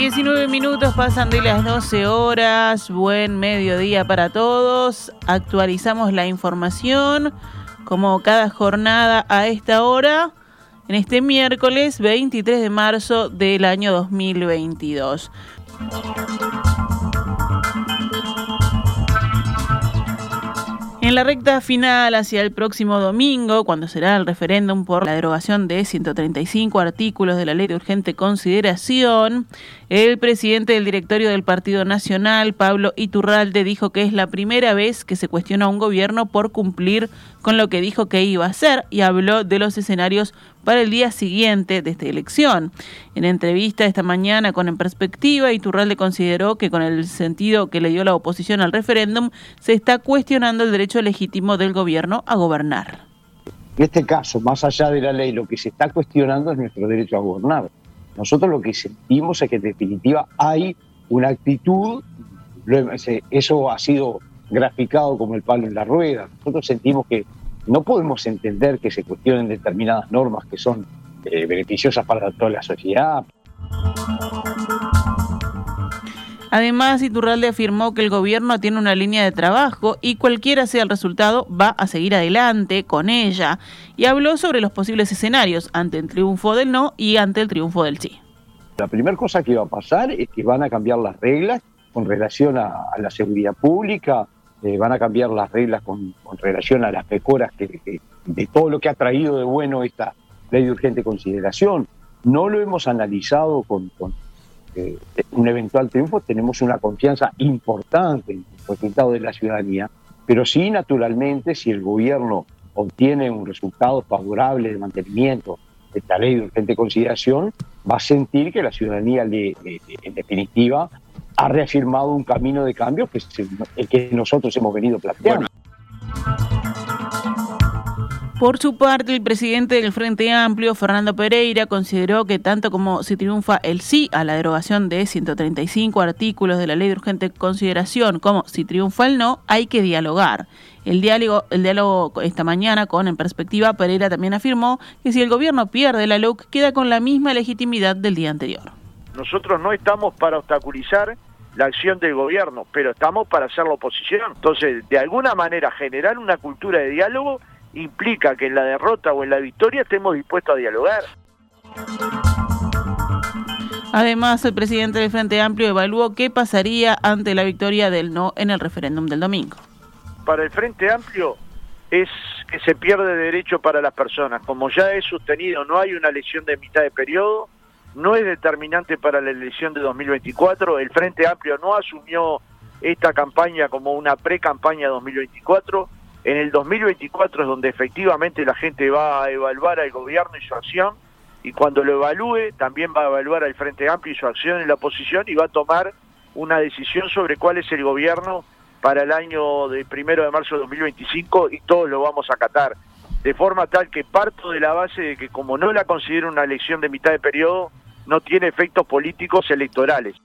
19 minutos pasan de las 12 horas. Buen mediodía para todos. Actualizamos la información como cada jornada a esta hora en este miércoles 23 de marzo del año 2022. En la recta final hacia el próximo domingo, cuando será el referéndum por la derogación de 135 artículos de la ley de urgente consideración, el presidente del directorio del Partido Nacional, Pablo Iturralde, dijo que es la primera vez que se cuestiona a un gobierno por cumplir con lo que dijo que iba a hacer y habló de los escenarios para el día siguiente de esta elección. En entrevista esta mañana con En Perspectiva, Iturralde consideró que con el sentido que le dio la oposición al referéndum, se está cuestionando el derecho legítimo del gobierno a gobernar. En este caso, más allá de la ley, lo que se está cuestionando es nuestro derecho a gobernar. Nosotros lo que sentimos es que en definitiva hay una actitud, eso ha sido graficado como el palo en la rueda. Nosotros sentimos que no podemos entender que se cuestionen determinadas normas que son eh, beneficiosas para toda la sociedad. Además, Iturralde afirmó que el gobierno tiene una línea de trabajo y cualquiera sea el resultado va a seguir adelante con ella y habló sobre los posibles escenarios ante el triunfo del no y ante el triunfo del sí. La primera cosa que va a pasar es que van a cambiar las reglas con relación a, la seguridad pública, eh, van a cambiar las reglas con, relación a las mejoras que, de todo lo que ha traído de bueno esta ley de urgente consideración. No lo hemos analizado con eh, un eventual triunfo, tenemos una confianza importante en el resultado de la ciudadanía, pero sí, naturalmente, si el gobierno obtiene un resultado favorable de mantenimiento de esta ley de urgente consideración, va a sentir que la ciudadanía, en definitiva, ha reafirmado un camino de cambio que el que nosotros hemos venido planteando. Por su parte, el presidente del Frente Amplio, Fernando Pereira, consideró que tanto como si triunfa el sí a la derogación de 135 artículos de la ley de urgente consideración, como si triunfa el no, hay que dialogar. El diálogo, el diálogo esta mañana con En Perspectiva, Pereira también afirmó que si el gobierno pierde la LUC, queda con la misma legitimidad del día anterior. Nosotros no estamos para obstaculizar la acción del gobierno, pero estamos para hacer la oposición. Entonces, de alguna manera, generar una cultura de diálogo implica que en la derrota o en la victoria estemos dispuestos a dialogar. Además, el presidente del Frente Amplio evaluó qué pasaría ante la victoria del no en el referéndum del domingo. Para el Frente Amplio es que se pierde derecho para las personas. Como ya he sostenido, no hay una elección de mitad de periodo, no es determinante para la elección de 2024. El Frente Amplio no asumió esta campaña como una pre-campaña 2024 en el 2024 es donde efectivamente la gente va a evaluar al gobierno y su acción, y cuando lo evalúe también va a evaluar al Frente Amplio y su acción en la oposición y va a tomar una decisión sobre cuál es el gobierno para el año de primero de marzo de 2025 y todos lo vamos a acatar. De forma tal que parto de la base de que como no la considero una elección de mitad de periodo, no tiene efectos políticos electorales.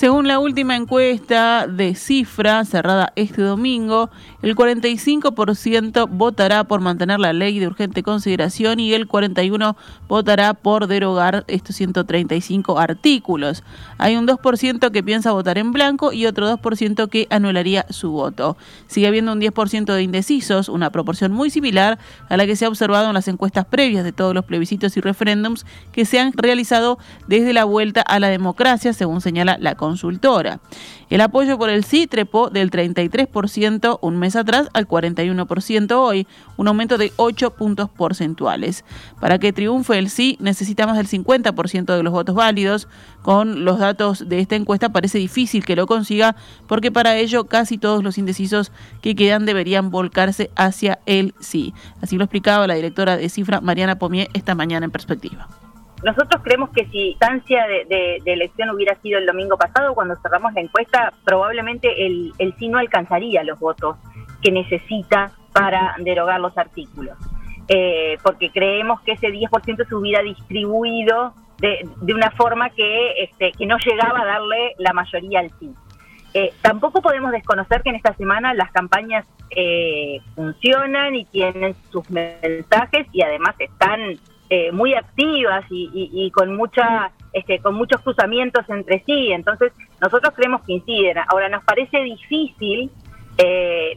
Según la última encuesta de cifra cerrada este domingo, el 45% votará por mantener la ley de urgente consideración y el 41% votará por derogar estos 135 artículos. Hay un 2% que piensa votar en blanco y otro 2% que anularía su voto. Sigue habiendo un 10% de indecisos, una proporción muy similar a la que se ha observado en las encuestas previas de todos los plebiscitos y referéndums que se han realizado desde la vuelta a la democracia, según señala la consultora. El apoyo por el sí trepó del 33% un mes atrás al 41% hoy, un aumento de 8 puntos porcentuales. Para que triunfe el sí necesitamos el 50% de los votos válidos. Con los datos de esta encuesta parece difícil que lo consiga porque para ello casi todos los indecisos que quedan deberían volcarse hacia el sí. Así lo explicaba la directora de Cifra, Mariana Pomier, esta mañana en perspectiva. Nosotros creemos que si instancia de, elección hubiera sido el domingo pasado, cuando cerramos la encuesta, probablemente el, el sí no alcanzaría los votos que necesita para derogar los artículos. Eh, porque creemos que ese 10% se hubiera distribuido de, de una forma que, este, que no llegaba a darle la mayoría al sí. Eh, tampoco podemos desconocer que en esta semana las campañas eh, funcionan y tienen sus mensajes y además están eh, muy activas y, con mucha este, con muchos cruzamientos entre sí. Entonces, nosotros creemos que inciden. Ahora, nos parece difícil eh,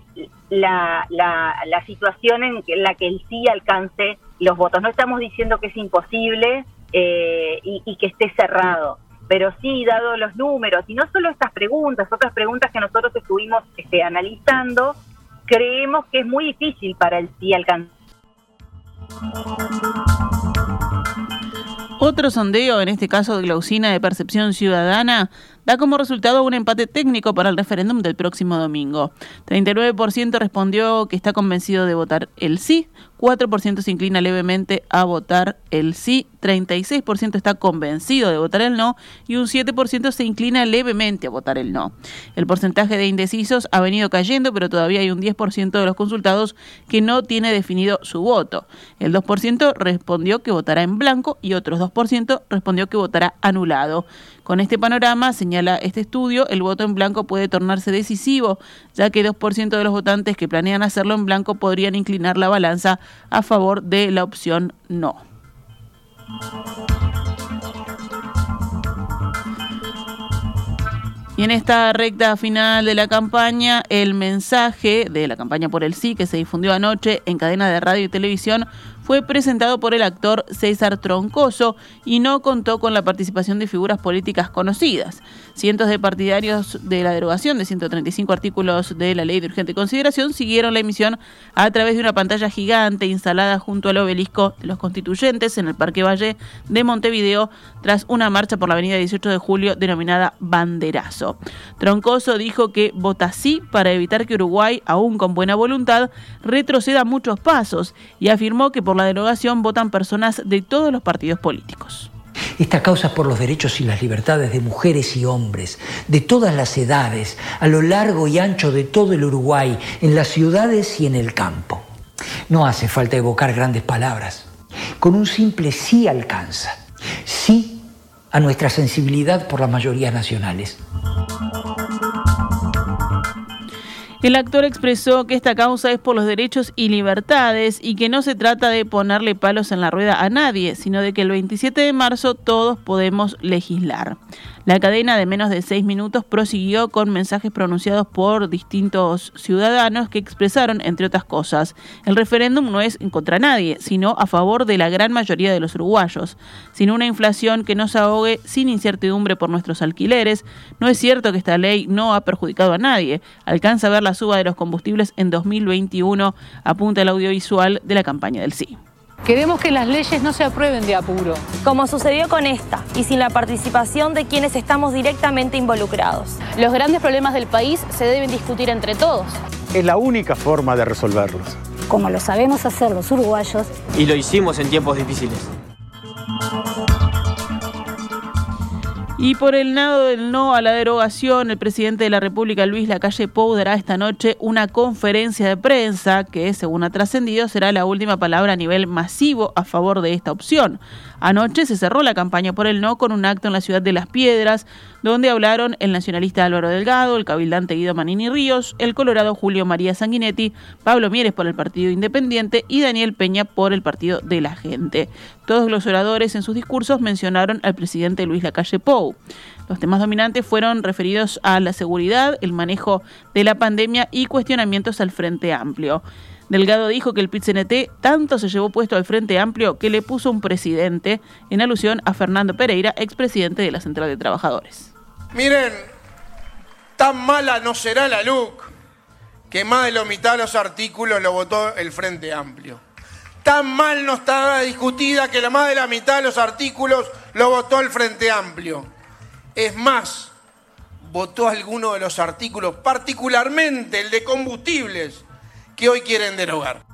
la, la, situación en la que el sí alcance los votos. No estamos diciendo que es imposible eh, y, que esté cerrado, pero sí, dado los números, y no solo estas preguntas, otras preguntas que nosotros estuvimos este, analizando, creemos que es muy difícil para el sí alcanzar. Otro sondeo, en este caso de Glausina de Percepción Ciudadana, da como resultado un empate técnico para el referéndum del próximo domingo. 39% respondió que está convencido de votar el sí, 4% se inclina levemente a votar el sí, 36% está convencido de votar el no y un 7% se inclina levemente a votar el no. El porcentaje de indecisos ha venido cayendo, pero todavía hay un 10% de los consultados que no tiene definido su voto. El 2% respondió que votará en blanco y otros 2% respondió que votará anulado. Con este panorama, señala este estudio, el voto en blanco puede tornarse decisivo, ya que 2% de los votantes que planean hacerlo en blanco podrían inclinar la balanza a favor de la opción no. Y en esta recta final de la campaña, el mensaje de la campaña por el sí que se difundió anoche en cadena de radio y televisión fue presentado por el actor César Troncoso y no contó con la participación de figuras políticas conocidas. Cientos de partidarios de la derogación de 135 artículos de la Ley de Urgente Consideración siguieron la emisión a través de una pantalla gigante instalada junto al obelisco de los constituyentes en el Parque Valle de Montevideo tras una marcha por la avenida 18 de julio denominada Banderazo. Troncoso dijo que vota sí para evitar que Uruguay, aún con buena voluntad, retroceda muchos pasos y afirmó que por la derogación votan personas de todos los partidos políticos. Esta causa por los derechos y las libertades de mujeres y hombres, de todas las edades, a lo largo y ancho de todo el Uruguay, en las ciudades y en el campo. No hace falta evocar grandes palabras. Con un simple sí alcanza. Sí a nuestra sensibilidad por las mayorías nacionales. El actor expresó que esta causa es por los derechos y libertades y que no se trata de ponerle palos en la rueda a nadie, sino de que el 27 de marzo todos podemos legislar. La cadena de menos de seis minutos prosiguió con mensajes pronunciados por distintos ciudadanos que expresaron, entre otras cosas, el referéndum no es en contra nadie, sino a favor de la gran mayoría de los uruguayos. Sin una inflación que nos ahogue, sin incertidumbre por nuestros alquileres, no es cierto que esta ley no ha perjudicado a nadie. Alcanza a ver la suba de los combustibles en 2021, apunta el audiovisual de la campaña del sí. Queremos que las leyes no se aprueben de apuro. Como sucedió con esta, y sin la participación de quienes estamos directamente involucrados. Los grandes problemas del país se deben discutir entre todos. Es la única forma de resolverlos. Como lo sabemos hacer los uruguayos. Y lo hicimos en tiempos difíciles. Y por el lado del no a la derogación, el presidente de la República, Luis Lacalle Pou, dará esta noche una conferencia de prensa que, según ha trascendido, será la última palabra a nivel masivo a favor de esta opción. Anoche se cerró la campaña por el no con un acto en la ciudad de Las Piedras, donde hablaron el nacionalista Álvaro Delgado, el cabildante Guido Manini Ríos, el colorado Julio María Sanguinetti, Pablo Mieres por el Partido Independiente y Daniel Peña por el Partido de la Gente. Todos los oradores en sus discursos mencionaron al presidente Luis Lacalle Pou. Los temas dominantes fueron referidos a la seguridad, el manejo de la pandemia y cuestionamientos al Frente Amplio. Delgado dijo que el PITCNT tanto se llevó puesto al Frente Amplio que le puso un presidente en alusión a Fernando Pereira, expresidente de la Central de Trabajadores. Miren, tan mala no será la LUC que más de la mitad de los artículos lo votó el Frente Amplio. Tan mal no estaba discutida que la más de la mitad de los artículos lo votó el Frente Amplio. Es más, votó alguno de los artículos, particularmente el de combustibles, que hoy quieren derogar.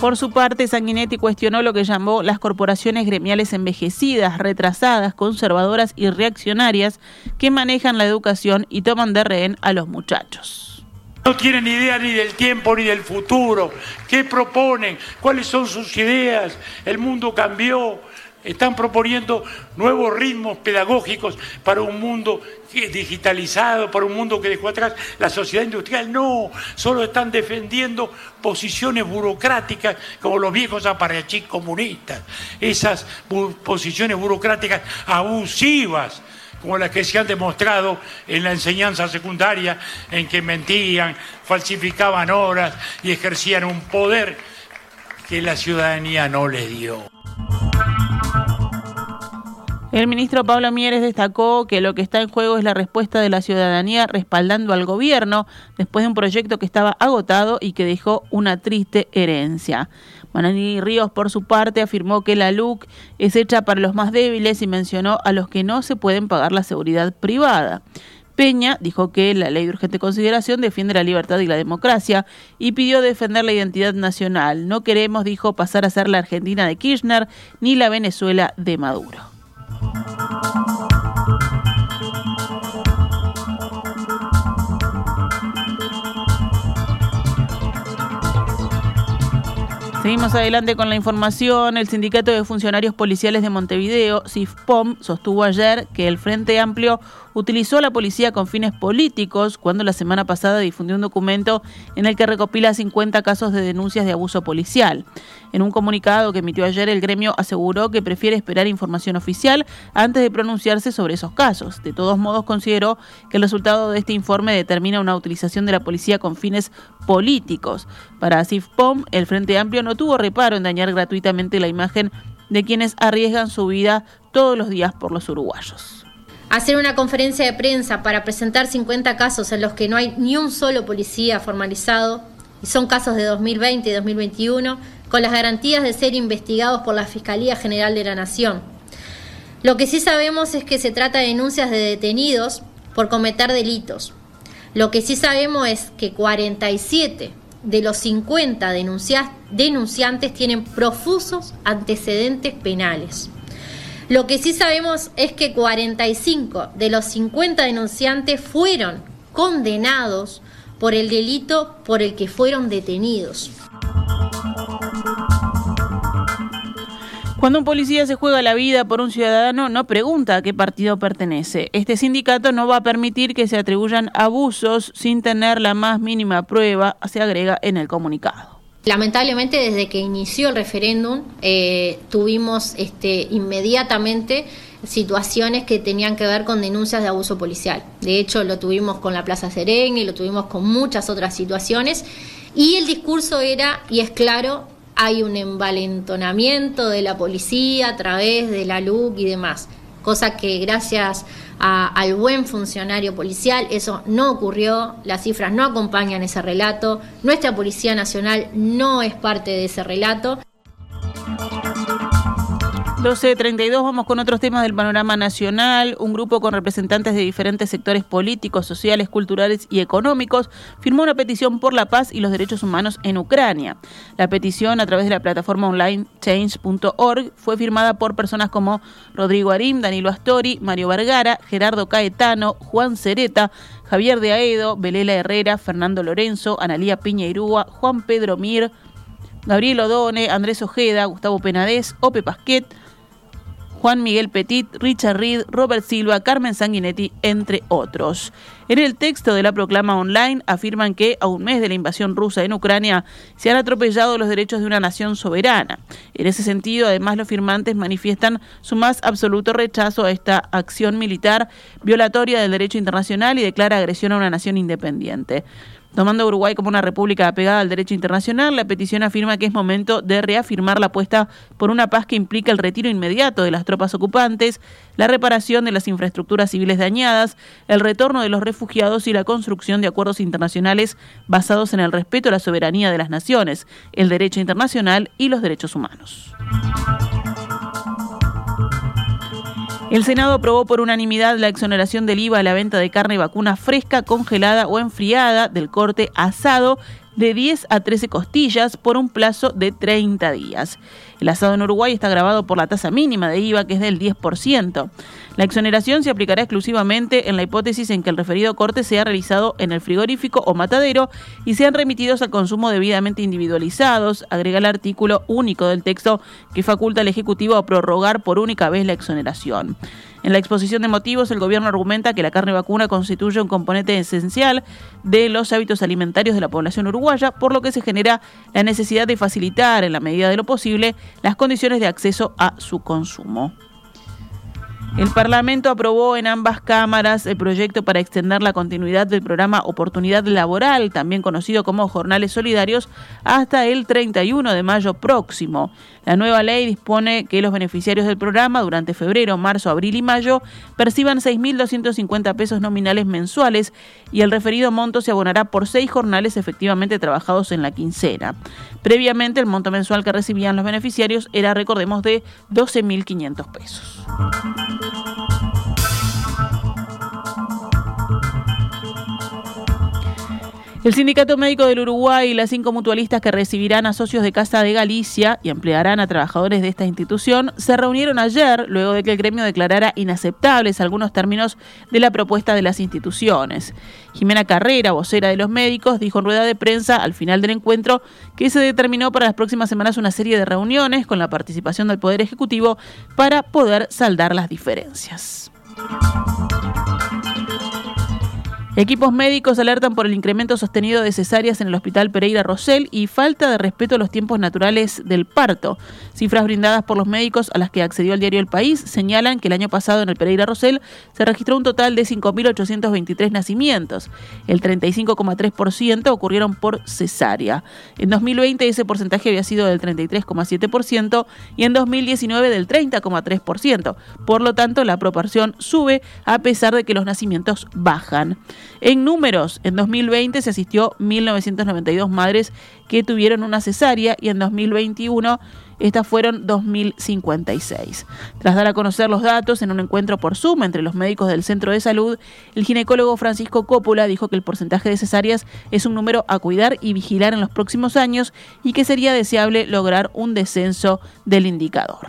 Por su parte, Sanguinetti cuestionó lo que llamó las corporaciones gremiales envejecidas, retrasadas, conservadoras y reaccionarias que manejan la educación y toman de rehén a los muchachos. No tienen idea ni del tiempo ni del futuro. ¿Qué proponen? ¿Cuáles son sus ideas? El mundo cambió. Están proponiendo nuevos ritmos pedagógicos para un mundo digitalizado, para un mundo que dejó atrás la sociedad industrial. No, solo están defendiendo posiciones burocráticas como los viejos aparachís comunistas, esas posiciones burocráticas abusivas como las que se han demostrado en la enseñanza secundaria, en que mentían, falsificaban horas y ejercían un poder que la ciudadanía no les dio. El ministro Pablo Mieres destacó que lo que está en juego es la respuesta de la ciudadanía respaldando al gobierno después de un proyecto que estaba agotado y que dejó una triste herencia. Manani Ríos, por su parte, afirmó que la LUC es hecha para los más débiles y mencionó a los que no se pueden pagar la seguridad privada. Peña dijo que la ley de urgente consideración defiende la libertad y la democracia y pidió defender la identidad nacional. No queremos, dijo, pasar a ser la Argentina de Kirchner ni la Venezuela de Maduro. Seguimos adelante con la información. El Sindicato de Funcionarios Policiales de Montevideo, SIFPOM, sostuvo ayer que el Frente Amplio utilizó a la policía con fines políticos cuando la semana pasada difundió un documento en el que recopila 50 casos de denuncias de abuso policial. En un comunicado que emitió ayer, el gremio aseguró que prefiere esperar información oficial antes de pronunciarse sobre esos casos. De todos modos, consideró que el resultado de este informe determina una utilización de la policía con fines políticos. Para SIFPOM, el Frente Amplio no tuvo reparo en dañar gratuitamente la imagen de quienes arriesgan su vida todos los días por los uruguayos hacer una conferencia de prensa para presentar 50 casos en los que no hay ni un solo policía formalizado, y son casos de 2020 y 2021, con las garantías de ser investigados por la Fiscalía General de la Nación. Lo que sí sabemos es que se trata de denuncias de detenidos por cometer delitos. Lo que sí sabemos es que 47 de los 50 denunciantes tienen profusos antecedentes penales. Lo que sí sabemos es que 45 de los 50 denunciantes fueron condenados por el delito por el que fueron detenidos. Cuando un policía se juega la vida por un ciudadano, no pregunta a qué partido pertenece. Este sindicato no va a permitir que se atribuyan abusos sin tener la más mínima prueba, se agrega en el comunicado. Lamentablemente desde que inició el referéndum eh, tuvimos este, inmediatamente situaciones que tenían que ver con denuncias de abuso policial. De hecho lo tuvimos con la Plaza Sereni, lo tuvimos con muchas otras situaciones y el discurso era, y es claro, hay un envalentonamiento de la policía a través de la LUC y demás, cosa que gracias al buen funcionario policial. Eso no ocurrió, las cifras no acompañan ese relato, nuestra Policía Nacional no es parte de ese relato. 12.32, vamos con otros temas del panorama nacional. Un grupo con representantes de diferentes sectores políticos, sociales, culturales y económicos firmó una petición por la paz y los derechos humanos en Ucrania. La petición, a través de la plataforma online change.org, fue firmada por personas como Rodrigo Arim, Danilo Astori, Mario Vergara, Gerardo Caetano, Juan Cereta, Javier de Aedo, Belela Herrera, Fernando Lorenzo, Analía Piña Irúa, Juan Pedro Mir, Gabriel Odone, Andrés Ojeda, Gustavo Penadez, Ope Pasquet, Juan Miguel Petit, Richard Reed, Robert Silva, Carmen Sanguinetti, entre otros. En el texto de la proclama online afirman que a un mes de la invasión rusa en Ucrania se han atropellado los derechos de una nación soberana. En ese sentido, además, los firmantes manifiestan su más absoluto rechazo a esta acción militar violatoria del derecho internacional y declara agresión a una nación independiente. Tomando a Uruguay como una república apegada al derecho internacional, la petición afirma que es momento de reafirmar la apuesta por una paz que implica el retiro inmediato de las tropas ocupantes, la reparación de las infraestructuras civiles dañadas, el retorno de los refugiados y la construcción de acuerdos internacionales basados en el respeto a la soberanía de las naciones, el derecho internacional y los derechos humanos. El Senado aprobó por unanimidad la exoneración del IVA a la venta de carne vacuna fresca, congelada o enfriada del corte asado de 10 a 13 costillas por un plazo de 30 días. El asado en Uruguay está grabado por la tasa mínima de IVA, que es del 10%. La exoneración se aplicará exclusivamente en la hipótesis en que el referido corte sea realizado en el frigorífico o matadero y sean remitidos al consumo debidamente individualizados, agrega el artículo único del texto que faculta al Ejecutivo a prorrogar por única vez la exoneración. En la exposición de motivos, el gobierno argumenta que la carne vacuna constituye un componente esencial de los hábitos alimentarios de la población uruguaya, por lo que se genera la necesidad de facilitar, en la medida de lo posible, las condiciones de acceso a su consumo. El Parlamento aprobó en ambas cámaras el proyecto para extender la continuidad del programa Oportunidad Laboral, también conocido como Jornales Solidarios, hasta el 31 de mayo próximo. La nueva ley dispone que los beneficiarios del programa durante febrero, marzo, abril y mayo perciban 6.250 pesos nominales mensuales y el referido monto se abonará por seis jornales efectivamente trabajados en la quincena. Previamente, el monto mensual que recibían los beneficiarios era, recordemos, de 12.500 pesos. Música El Sindicato Médico del Uruguay y las cinco mutualistas que recibirán a socios de Casa de Galicia y emplearán a trabajadores de esta institución se reunieron ayer luego de que el gremio declarara inaceptables algunos términos de la propuesta de las instituciones. Jimena Carrera, vocera de los médicos, dijo en rueda de prensa al final del encuentro que se determinó para las próximas semanas una serie de reuniones con la participación del Poder Ejecutivo para poder saldar las diferencias. Equipos médicos alertan por el incremento sostenido de cesáreas en el Hospital Pereira Rosell y falta de respeto a los tiempos naturales del parto. Cifras brindadas por los médicos a las que accedió el diario El País señalan que el año pasado en el Pereira Rosell se registró un total de 5.823 nacimientos. El 35,3% ocurrieron por cesárea. En 2020 ese porcentaje había sido del 33,7% y en 2019 del 30,3%. Por lo tanto, la proporción sube a pesar de que los nacimientos bajan. En números, en 2020 se asistió 1.992 madres que tuvieron una cesárea y en 2021 estas fueron 2.056. Tras dar a conocer los datos en un encuentro por Zoom entre los médicos del centro de salud, el ginecólogo Francisco Cópula dijo que el porcentaje de cesáreas es un número a cuidar y vigilar en los próximos años y que sería deseable lograr un descenso del indicador.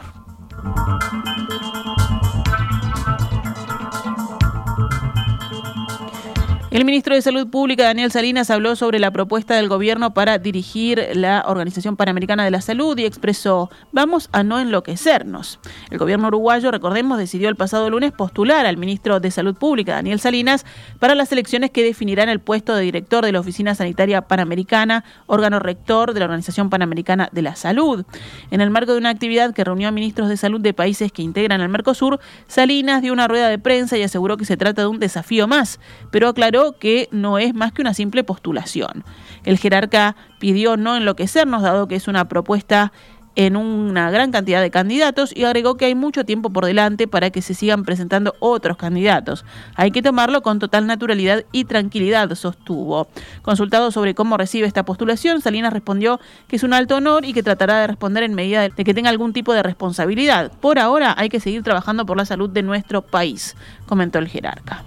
El ministro de Salud Pública, Daniel Salinas, habló sobre la propuesta del gobierno para dirigir la Organización Panamericana de la Salud y expresó, vamos a no enloquecernos. El gobierno uruguayo, recordemos, decidió el pasado lunes postular al ministro de Salud Pública, Daniel Salinas, para las elecciones que definirán el puesto de director de la Oficina Sanitaria Panamericana, órgano rector de la Organización Panamericana de la Salud. En el marco de una actividad que reunió a ministros de salud de países que integran el Mercosur, Salinas dio una rueda de prensa y aseguró que se trata de un desafío más, pero aclaró que no es más que una simple postulación. El jerarca pidió no enloquecernos, dado que es una propuesta en una gran cantidad de candidatos y agregó que hay mucho tiempo por delante para que se sigan presentando otros candidatos. Hay que tomarlo con total naturalidad y tranquilidad, sostuvo. Consultado sobre cómo recibe esta postulación, Salinas respondió que es un alto honor y que tratará de responder en medida de que tenga algún tipo de responsabilidad. Por ahora hay que seguir trabajando por la salud de nuestro país, comentó el jerarca.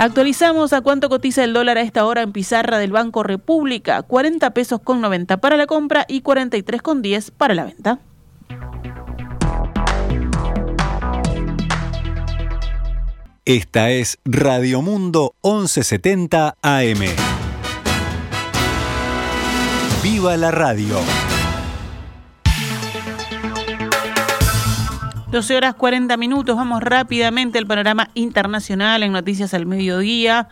Actualizamos a cuánto cotiza el dólar a esta hora en pizarra del Banco República, 40 pesos con 90 para la compra y 43 con 10 para la venta. Esta es Radio Mundo 1170 AM. ¡Viva la radio! 12 horas 40 minutos, vamos rápidamente al panorama internacional en Noticias al Mediodía.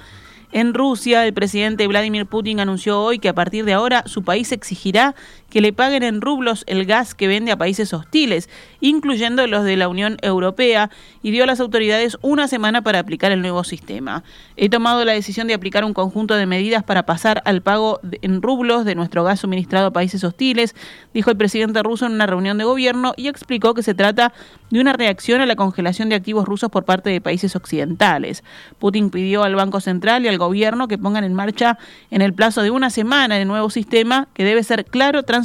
En Rusia, el presidente Vladimir Putin anunció hoy que a partir de ahora su país exigirá que le paguen en rublos el gas que vende a países hostiles, incluyendo los de la Unión Europea, y dio a las autoridades una semana para aplicar el nuevo sistema. He tomado la decisión de aplicar un conjunto de medidas para pasar al pago en rublos de nuestro gas suministrado a países hostiles, dijo el presidente ruso en una reunión de gobierno y explicó que se trata de una reacción a la congelación de activos rusos por parte de países occidentales. Putin pidió al Banco Central y al gobierno que pongan en marcha en el plazo de una semana el nuevo sistema que debe ser claro, transparente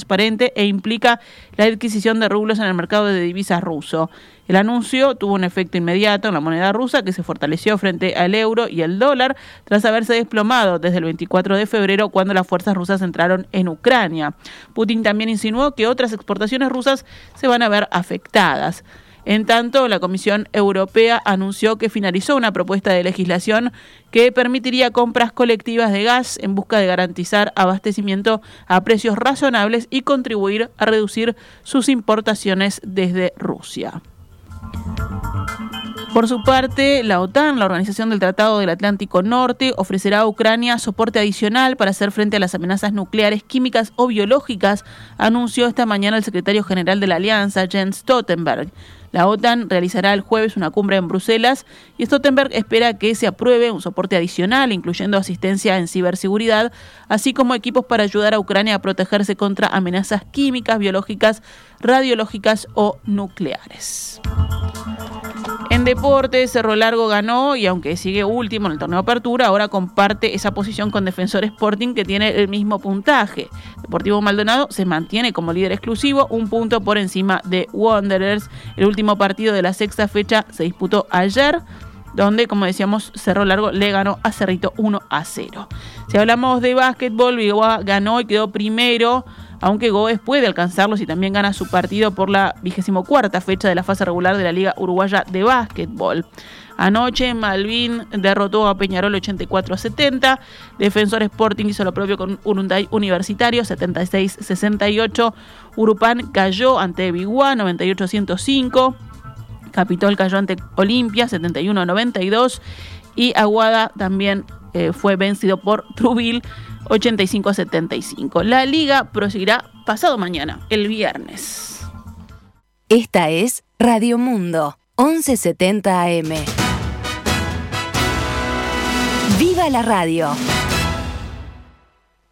e implica la adquisición de rublos en el mercado de divisas ruso. El anuncio tuvo un efecto inmediato en la moneda rusa que se fortaleció frente al euro y el dólar tras haberse desplomado desde el 24 de febrero cuando las fuerzas rusas entraron en Ucrania. Putin también insinuó que otras exportaciones rusas se van a ver afectadas. En tanto, la Comisión Europea anunció que finalizó una propuesta de legislación que permitiría compras colectivas de gas en busca de garantizar abastecimiento a precios razonables y contribuir a reducir sus importaciones desde Rusia. Por su parte, la OTAN, la Organización del Tratado del Atlántico Norte, ofrecerá a Ucrania soporte adicional para hacer frente a las amenazas nucleares, químicas o biológicas, anunció esta mañana el secretario general de la Alianza, Jens Stoltenberg. La OTAN realizará el jueves una cumbre en Bruselas y Stoltenberg espera que se apruebe un soporte adicional, incluyendo asistencia en ciberseguridad, así como equipos para ayudar a Ucrania a protegerse contra amenazas químicas, biológicas, radiológicas o nucleares. En deporte, Cerro Largo ganó y aunque sigue último en el torneo de apertura, ahora comparte esa posición con Defensor Sporting que tiene el mismo puntaje. Deportivo Maldonado se mantiene como líder exclusivo, un punto por encima de Wanderers. El último partido de la sexta fecha se disputó ayer donde, como decíamos, Cerro Largo le ganó a Cerrito 1 a 0. Si hablamos de básquetbol, Vigoa ganó y quedó primero aunque Goes puede alcanzarlo si también gana su partido por la vigésimo cuarta fecha de la fase regular de la Liga Uruguaya de Básquetbol. Anoche Malvin derrotó a Peñarol 84 a 70. Defensor Sporting hizo lo propio con Urunday Universitario 76-68. Urupán cayó ante Biguá 98-105. Capitol cayó ante Olimpia 71-92. Y Aguada también eh, fue vencido por Trubil 85 a 75. La liga proseguirá pasado mañana, el viernes. Esta es Radio Mundo, 1170 AM. ¡Viva la radio!